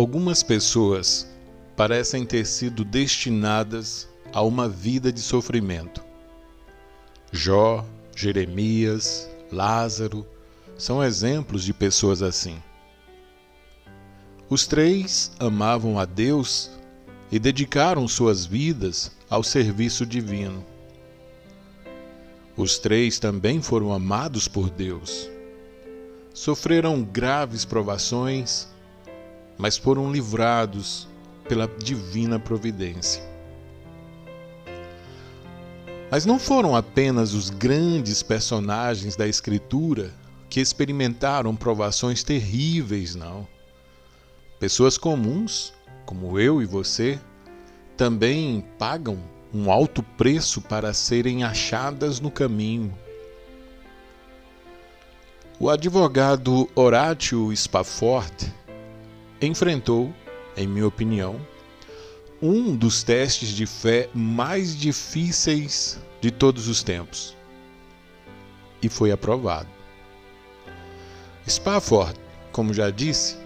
Algumas pessoas parecem ter sido destinadas a uma vida de sofrimento. Jó, Jeremias, Lázaro são exemplos de pessoas assim. Os três amavam a Deus e dedicaram suas vidas ao serviço divino. Os três também foram amados por Deus. Sofreram graves provações, mas foram livrados pela divina providência. Mas não foram apenas os grandes personagens da Escritura que experimentaram provações terríveis, não. Pessoas comuns, como eu e você, também pagam um alto preço para serem achadas no caminho. O advogado Horatio Spafford enfrentou, em minha opinião, um dos testes de fé mais difíceis de todos os tempos. E foi aprovado. Spafford, como já disse,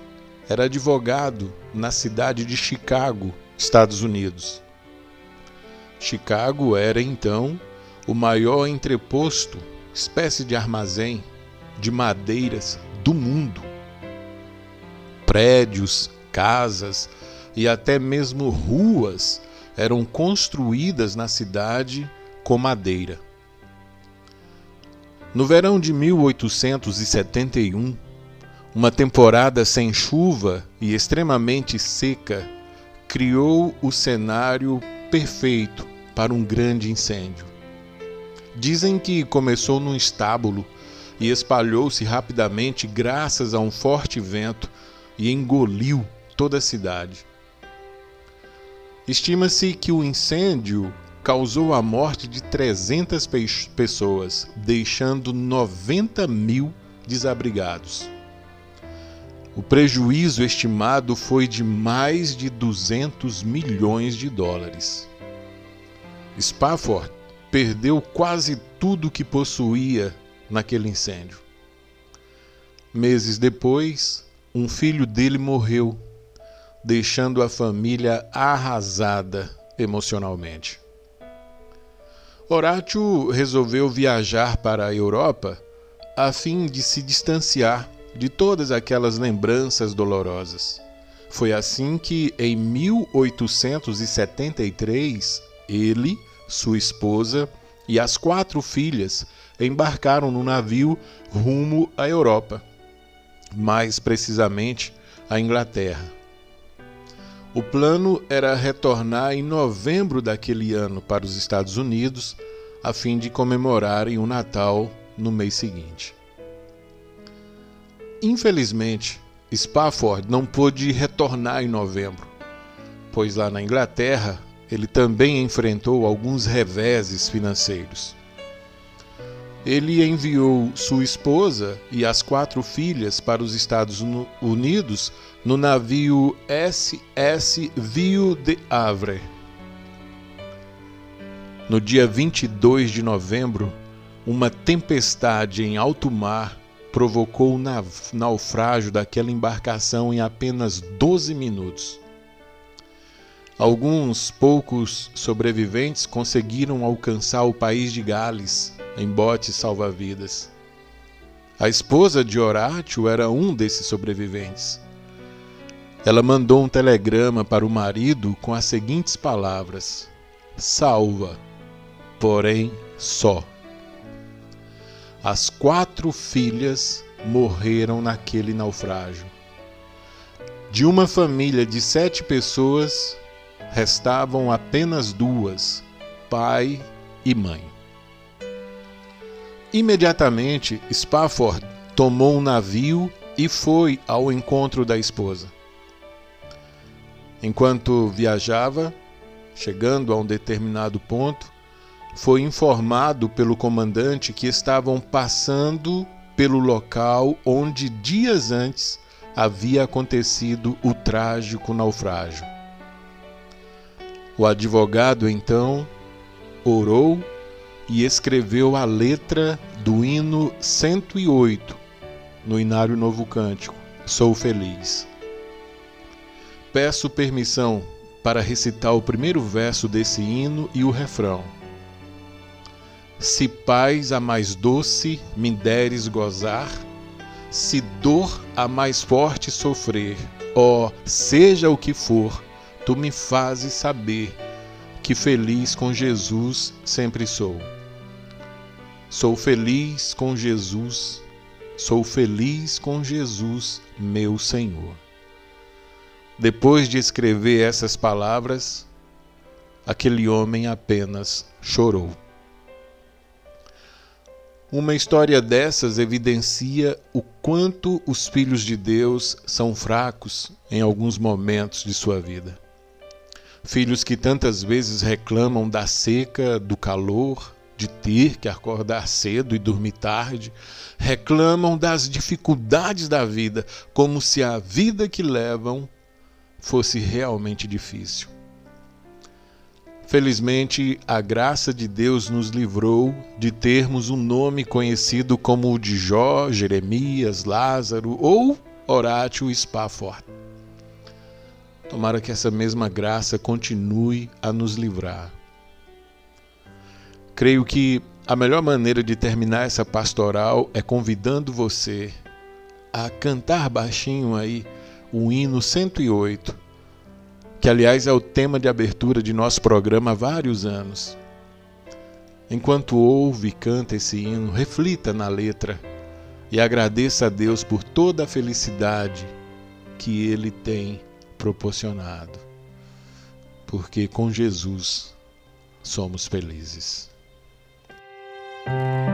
era advogado na cidade de Chicago, Estados Unidos. Chicago era então o maior entreposto, espécie de armazém de madeiras do mundo. Prédios, casas, e até mesmo ruas eram construídas na cidade com madeira. No verão de 1871, uma temporada sem chuva e extremamente seca criou o cenário perfeito para um grande incêndio. Dizem que começou num estábulo e espalhou-se rapidamente graças a um forte vento e engoliu toda a cidade. Estima-se que o incêndio causou a morte de 300 pessoas, deixando 90 mil desabrigados. O prejuízo estimado foi de mais de 200 milhões de dólares. Spafford perdeu quase tudo que possuía naquele incêndio. Meses depois, um filho dele morreu deixando a família arrasada emocionalmente. Horácio resolveu viajar para a Europa a fim de se distanciar de todas aquelas lembranças dolorosas. Foi assim que, em 1873, ele, sua esposa e as quatro filhas embarcaram no navio rumo à Europa, mais precisamente à Inglaterra. O plano era retornar em novembro daquele ano para os Estados Unidos, a fim de comemorarem o Natal no mês seguinte. Infelizmente, Spafford não pôde retornar em novembro, pois lá na Inglaterra ele também enfrentou alguns reveses financeiros. Ele enviou sua esposa e as quatro filhas para os Estados Unidos no navio SS Ville de Havre. No dia 22 de novembro, uma tempestade em alto mar provocou o naufrágio daquela embarcação em apenas 12 minutos. Alguns poucos sobreviventes conseguiram alcançar o país de Gales em botes salva-vidas. A esposa de Horácio era um desses sobreviventes. Ela mandou um telegrama para o marido com as seguintes palavras: Salva, porém só. As quatro filhas morreram naquele naufrágio. De uma família de sete pessoas, restavam apenas duas, pai e mãe. Imediatamente, Spafford tomou um navio e foi ao encontro da esposa. Enquanto viajava, chegando a um determinado ponto, foi informado pelo comandante que estavam passando pelo local onde dias antes havia acontecido o trágico naufrágio. O advogado então orou e escreveu a letra do hino 108 no Inário Novo Cântico, Sou Feliz. peço permissão para recitar o primeiro verso desse hino e o refrão. Se paz a mais doce me deres gozar, se dor a mais forte sofrer, ó, oh, seja o que for, tu me fazes saber que feliz com Jesus sempre sou. Sou feliz com Jesus, sou feliz com Jesus, meu Senhor. Depois de escrever essas palavras, aquele homem apenas chorou. Uma história dessas evidencia o quanto os filhos de Deus são fracos em alguns momentos de sua vida. Filhos que tantas vezes reclamam da seca, do calor, de ter que acordar cedo e dormir tarde, reclamam das dificuldades da vida, como se a vida que levam fosse realmente difícil. Felizmente, a graça de Deus nos livrou de termos um nome conhecido como o de Jó, Jeremias, Lázaro ou Horácio Spafford. Tomara que essa mesma graça continue a nos livrar. Creio que a melhor maneira de terminar essa pastoral é convidando você a cantar baixinho aí o hino 108, que aliás é o tema de abertura de nosso programa há vários anos. Enquanto ouve e canta esse hino, reflita na letra e agradeça a Deus por toda a felicidade que Ele tem proporcionado. Porque com Jesus somos felizes. Música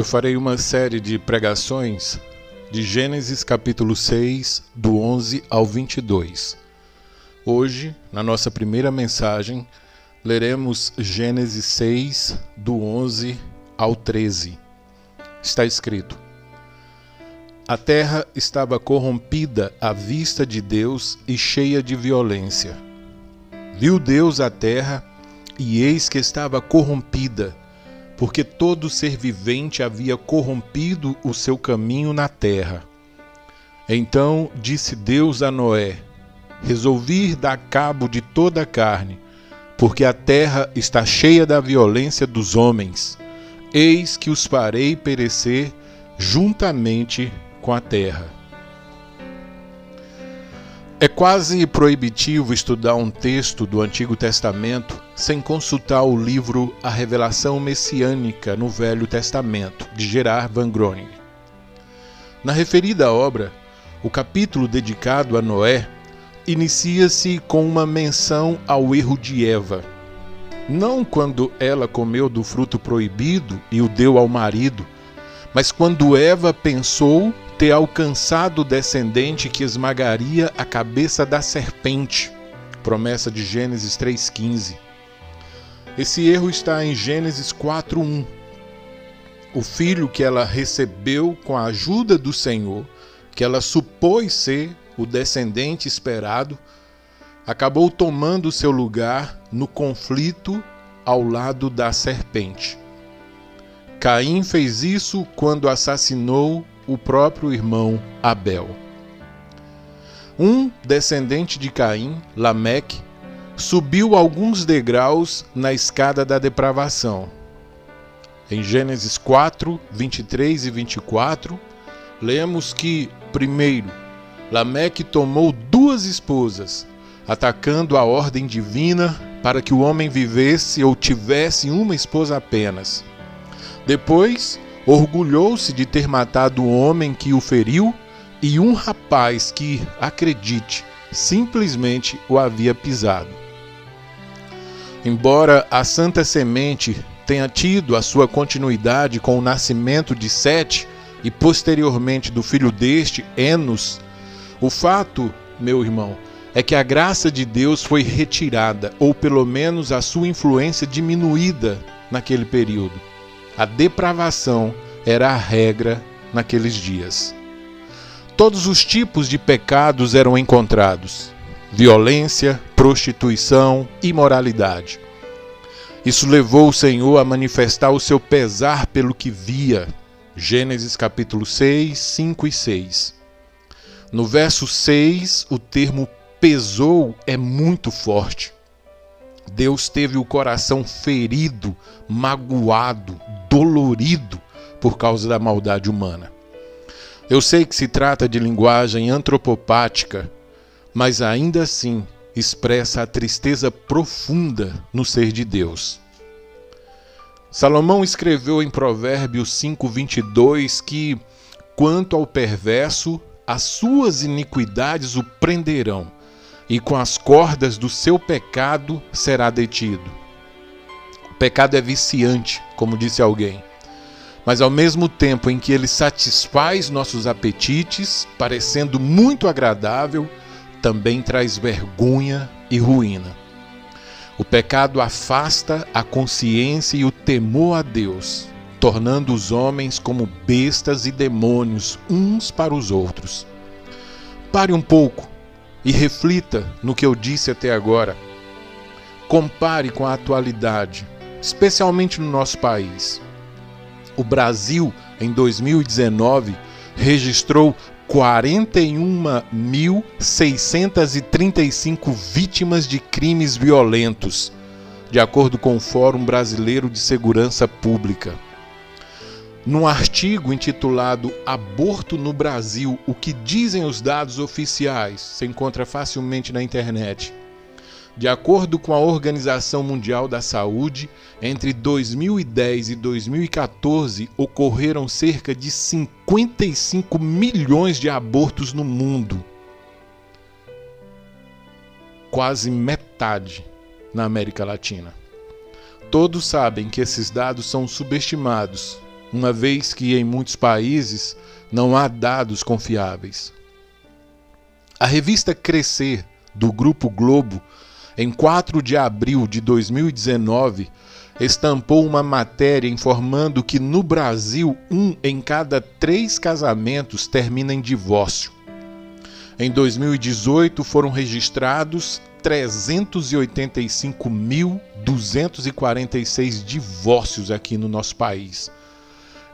eu farei uma série de pregações de Gênesis capítulo 6, do 11 ao 22. Hoje, na nossa primeira mensagem, leremos Gênesis 6, do 11 ao 13. Está escrito: A terra estava corrompida à vista de Deus e cheia de violência. Viu Deus a terra, e eis que estava corrompida porque todo ser vivente havia corrompido o seu caminho na terra. Então disse Deus a Noé: Resolvi dar cabo de toda a carne, porque a terra está cheia da violência dos homens. Eis que os farei perecer juntamente com a terra. É quase proibitivo estudar um texto do Antigo Testamento sem consultar o livro A Revelação Messiânica no Velho Testamento, de Gerard Van Groningen. Na referida obra, o capítulo dedicado a Noé inicia-se com uma menção ao erro de Eva. Não quando ela comeu do fruto proibido e o deu ao marido, mas quando Eva pensou ter alcançado o descendente que esmagaria a cabeça da serpente. Promessa de Gênesis 3,15. Esse erro está em Gênesis 4,1. O filho que ela recebeu com a ajuda do Senhor, que ela supôs ser o descendente esperado, acabou tomando seu lugar no conflito ao lado da serpente. Caim fez isso quando assassinou o próprio irmão Abel. Um descendente de Caim, Lameque, subiu alguns degraus na escada da depravação. Em Gênesis 4, 23 e 24, lemos que, primeiro, Lameque tomou duas esposas, atacando a ordem divina para que o homem vivesse ou tivesse uma esposa apenas. Depois, orgulhou-se de ter matado o homem que o feriu e um rapaz que, acredite, simplesmente o havia pisado. Embora a Santa Semente tenha tido a sua continuidade com o nascimento de Sete e posteriormente do filho deste, Enos, o fato, meu irmão, é que a graça de Deus foi retirada, ou pelo menos a sua influência diminuída naquele período. A depravação era a regra naqueles dias. Todos os tipos de pecados eram encontrados: violência, prostituição, imoralidade. Isso levou o Senhor a manifestar o seu pesar pelo que via. Gênesis capítulo 6, 5 e 6. No verso 6, o termo pesou é muito forte. Deus teve o coração ferido, magoado, dolorido por causa da maldade humana. Eu sei que se trata de linguagem antropopática, mas ainda assim expressa a tristeza profunda no ser de Deus. Salomão escreveu em Provérbios 5:22 que quanto ao perverso, as suas iniquidades o prenderão e com as cordas do seu pecado será detido. O pecado é viciante, como disse alguém, mas ao mesmo tempo em que ele satisfaz nossos apetites, parecendo muito agradável, também traz vergonha e ruína. O pecado afasta a consciência e o temor a Deus, tornando os homens como bestas e demônios uns para os outros. Pare um pouco e reflita no que eu disse até agora. Compare com a atualidade, especialmente no nosso país. O Brasil, em 2019, registrou 41.635 vítimas de crimes violentos, de acordo com o Fórum Brasileiro de Segurança Pública. Num artigo intitulado Aborto no Brasil: O que dizem os dados oficiais, se encontra facilmente na internet. De acordo com a Organização Mundial da Saúde, entre 2010 e 2014 ocorreram cerca de 55 milhões de abortos no mundo. Quase metade na América Latina. Todos sabem que esses dados são subestimados uma vez que em muitos países não há dados confiáveis. A revista Crescer, do Grupo Globo, em 4 de abril de 2019, estampou uma matéria informando que no Brasil, um em cada três casamentos termina em divórcio. Em 2018, foram registrados 385.246 divórcios aqui no nosso país.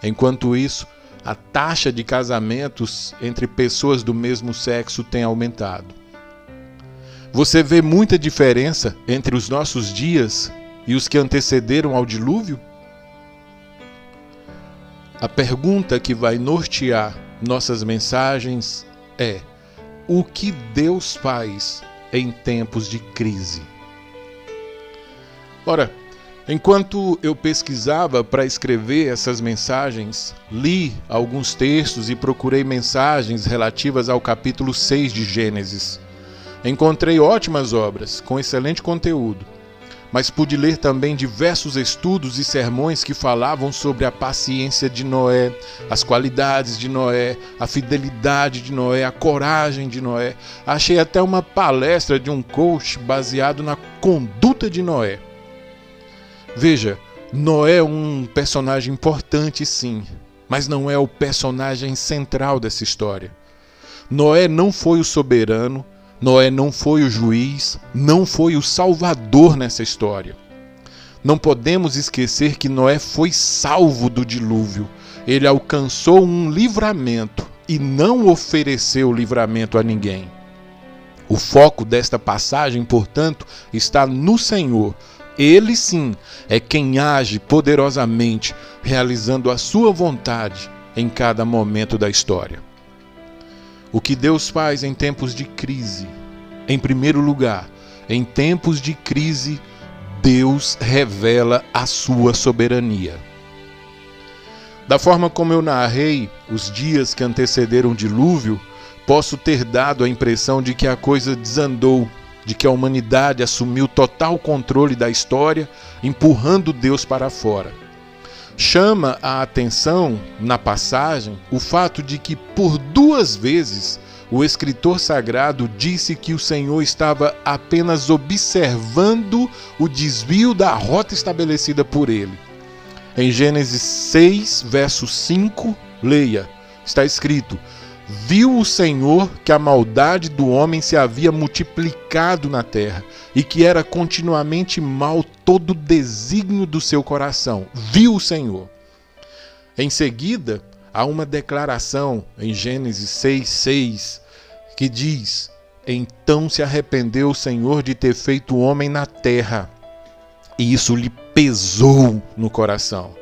Enquanto isso, a taxa de casamentos entre pessoas do mesmo sexo tem aumentado. Você vê muita diferença entre os nossos dias e os que antecederam ao dilúvio? A pergunta que vai nortear nossas mensagens é: o que Deus faz em tempos de crise? Ora, enquanto eu pesquisava para escrever essas mensagens, li alguns textos e procurei mensagens relativas ao capítulo 6 de Gênesis. Encontrei ótimas obras, com excelente conteúdo mas pude ler também diversos estudos e sermões que falavam sobre a paciência de Noé, as qualidades de Noé, a fidelidade de Noé, a coragem de Noé. Achei até uma palestra de um coach baseado na conduta de Noé. Veja, Noé é um personagem importante, sim, mas não é o personagem central dessa história. Noé não foi o soberano, Noé não foi o juiz, não foi o salvador nessa história. Não podemos esquecer que Noé foi salvo do dilúvio. Ele alcançou um livramento e não ofereceu livramento a ninguém. O foco desta passagem, portanto, está no Senhor. Ele sim é quem age poderosamente, realizando a sua vontade em cada momento da história. O que Deus faz em tempos de crise? Em primeiro lugar, em tempos de crise, Deus revela a sua soberania. Da forma como eu narrei os dias que antecederam o dilúvio, posso ter dado a impressão de que a coisa desandou, de que a humanidade assumiu total controle da história, empurrando Deus para fora. Chama a atenção, na passagem, o fato de que por duas vezes o escritor sagrado disse que o Senhor estava apenas observando o desvio da rota estabelecida por ele. Em Gênesis 6, verso 5, leia: está escrito: Viu o Senhor que a maldade do homem se havia multiplicado na terra e que era continuamente mal todo o desígnio do seu coração. Viu o Senhor. Em seguida, há uma declaração em Gênesis 6, 6, que diz: Então se arrependeu o Senhor de ter feito o homem na terra, e isso lhe pesou no coração.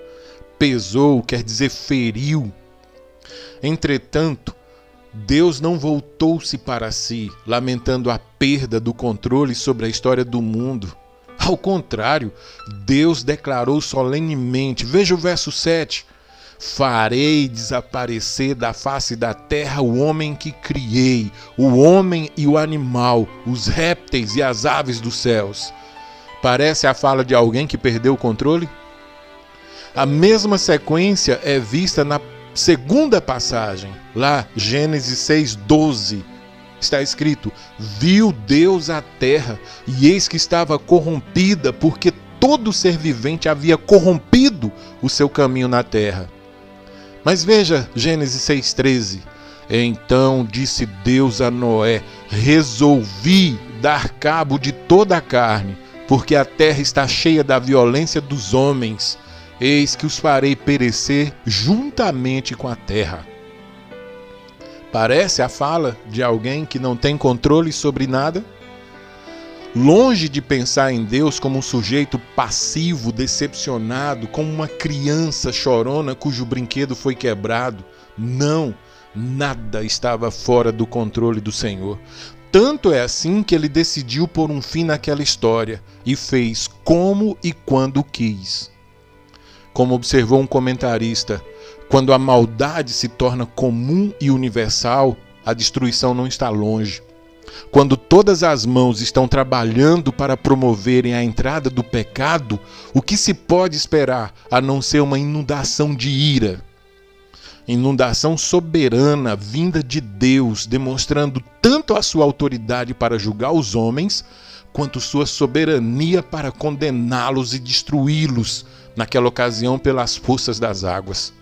Pesou quer dizer feriu. Entretanto, Deus não voltou-se para si, lamentando a perda do controle sobre a história do mundo. Ao contrário, Deus declarou solenemente, veja o verso 7: Farei desaparecer da face da terra o homem que criei, o homem e o animal, os répteis e as aves dos céus. Parece a fala de alguém que perdeu o controle? A mesma sequência é vista na segunda passagem, lá, Gênesis 6:12. Está escrito: Viu Deus a terra, e eis que estava corrompida, porque todo ser vivente havia corrompido o seu caminho na terra. Mas veja Gênesis 6,13. Então disse Deus a Noé: Resolvi dar cabo de toda a carne, porque a terra está cheia da violência dos homens. Eis que os farei perecer juntamente com a terra. Parece a fala de alguém que não tem controle sobre nada? Longe de pensar em Deus como um sujeito passivo, decepcionado, como uma criança chorona cujo brinquedo foi quebrado. Não, nada estava fora do controle do Senhor. Tanto é assim que ele decidiu pôr um fim naquela história e fez como e quando quis. Como observou um comentarista, quando a maldade se torna comum e universal, a destruição não está longe. Quando todas as mãos estão trabalhando para promoverem a entrada do pecado, o que se pode esperar a não ser uma inundação de ira? Inundação soberana vinda de Deus, demonstrando tanto a sua autoridade para julgar os homens, quanto sua soberania para condená-los e destruí-los, naquela ocasião pelas forças das águas.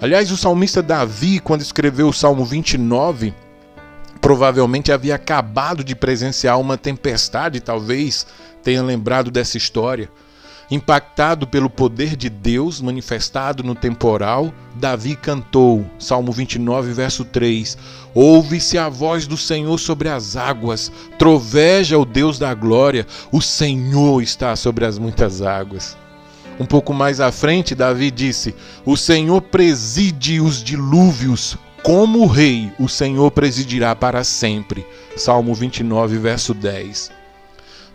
Aliás, o salmista Davi, quando escreveu o Salmo 29, provavelmente havia acabado de presenciar uma tempestade, talvez tenha lembrado dessa história. Impactado pelo poder de Deus manifestado no temporal, Davi cantou, Salmo 29, verso 3: Ouve-se a voz do Senhor sobre as águas, troveja o Deus da glória, o Senhor está sobre as muitas águas. Um pouco mais à frente, Davi disse: O Senhor preside os dilúvios, como rei, o Senhor presidirá para sempre. Salmo 29, verso 10.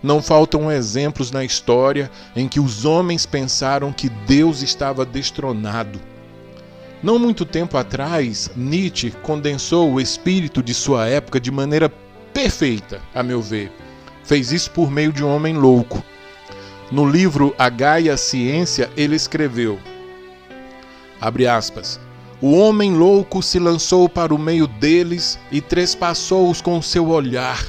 Não faltam exemplos na história em que os homens pensaram que Deus estava destronado. Não muito tempo atrás, Nietzsche condensou o espírito de sua época de maneira perfeita, a meu ver. Fez isso por meio de um homem louco. No livro A Gaia Ciência, ele escreveu: abre aspas. O homem louco se lançou para o meio deles e trespassou-os com seu olhar.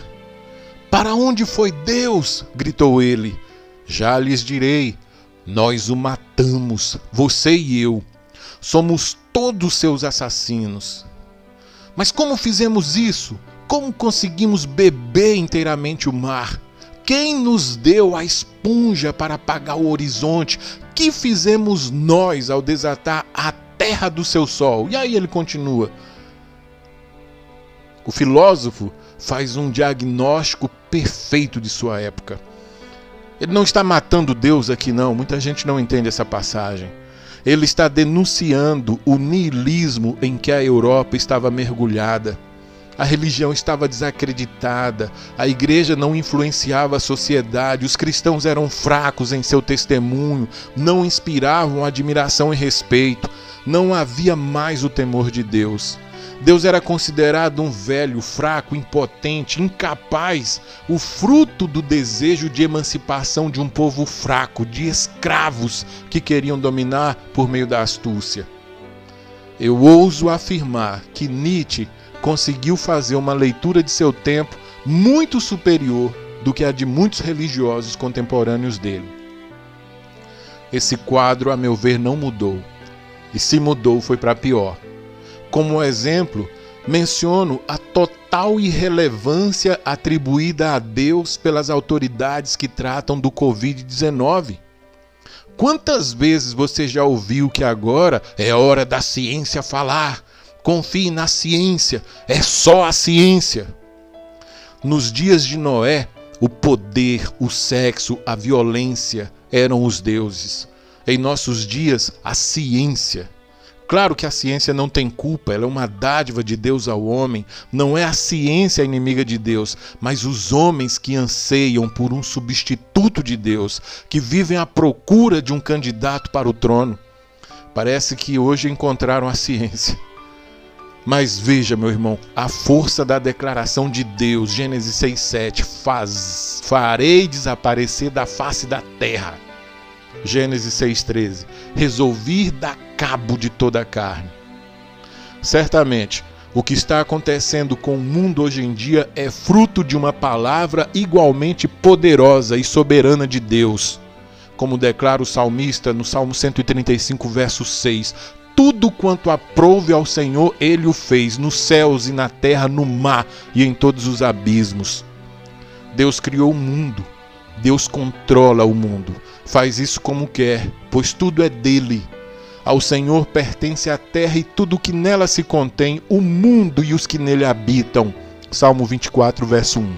Para onde foi Deus? gritou ele. Já lhes direi: nós o matamos, você e eu. Somos todos seus assassinos. Mas como fizemos isso? Como conseguimos beber inteiramente o mar? Quem nos deu a esponja para apagar o horizonte? Que fizemos nós ao desatar a terra do seu sol? E aí ele continua. O filósofo faz um diagnóstico perfeito de sua época. Ele não está matando Deus aqui, não. Muita gente não entende essa passagem. Ele está denunciando o niilismo em que a Europa estava mergulhada. A religião estava desacreditada, a igreja não influenciava a sociedade, os cristãos eram fracos em seu testemunho, não inspiravam admiração e respeito, não havia mais o temor de Deus. Deus era considerado um velho, fraco, impotente, incapaz, o fruto do desejo de emancipação de um povo fraco, de escravos que queriam dominar por meio da astúcia. Eu ouso afirmar que Nietzsche conseguiu fazer uma leitura de seu tempo muito superior do que a de muitos religiosos contemporâneos dele. Esse quadro, a meu ver, não mudou. E se mudou, foi para pior. Como exemplo, menciono a total irrelevância atribuída a Deus pelas autoridades que tratam do Covid-19. Quantas vezes você já ouviu que agora é hora da ciência falar? Confie na ciência, é só a ciência. Nos dias de Noé, o poder, o sexo, a violência eram os deuses. Em nossos dias, a ciência. Claro que a ciência não tem culpa, ela é uma dádiva de Deus ao homem. Não é a ciência a inimiga de Deus, mas os homens que anseiam por um substituto de Deus, que vivem à procura de um candidato para o trono. Parece que hoje encontraram a ciência. Mas veja, meu irmão, a força da declaração de Deus, Gênesis 6,7, faz, farei desaparecer da face da terra. Gênesis 6,13, resolvi dar cabo de toda a carne. Certamente, o que está acontecendo com o mundo hoje em dia é fruto de uma palavra igualmente poderosa e soberana de Deus. Como declara o salmista no Salmo 135, verso 6: tudo quanto aprouve ao Senhor, ele o fez, nos céus e na terra, no mar e em todos os abismos. Deus criou o mundo, Deus controla o mundo, faz isso como quer, pois tudo é dele. Ao Senhor pertence a terra e tudo que nela se contém, o mundo e os que nele habitam. Salmo 24, verso 1.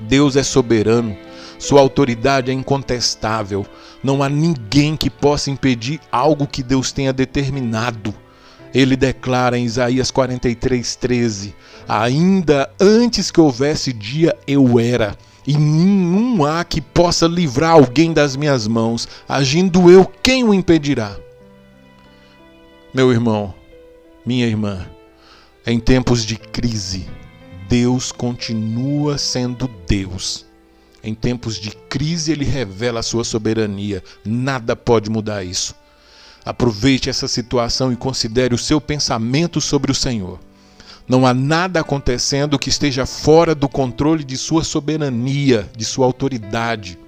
Deus é soberano sua autoridade é incontestável. Não há ninguém que possa impedir algo que Deus tenha determinado. Ele declara em Isaías 43:13: Ainda antes que houvesse dia, eu era, e nenhum há que possa livrar alguém das minhas mãos. Agindo eu, quem o impedirá? Meu irmão, minha irmã, em tempos de crise, Deus continua sendo Deus. Em tempos de crise, ele revela a sua soberania. Nada pode mudar isso. Aproveite essa situação e considere o seu pensamento sobre o Senhor. Não há nada acontecendo que esteja fora do controle de sua soberania, de sua autoridade.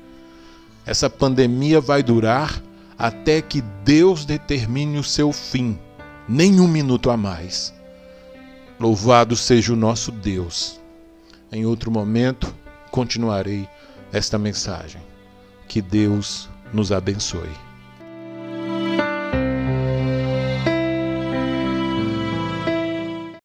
Essa pandemia vai durar até que Deus determine o seu fim, nem um minuto a mais. Louvado seja o nosso Deus. Em outro momento, continuarei esta mensagem. Que Deus nos abençoe.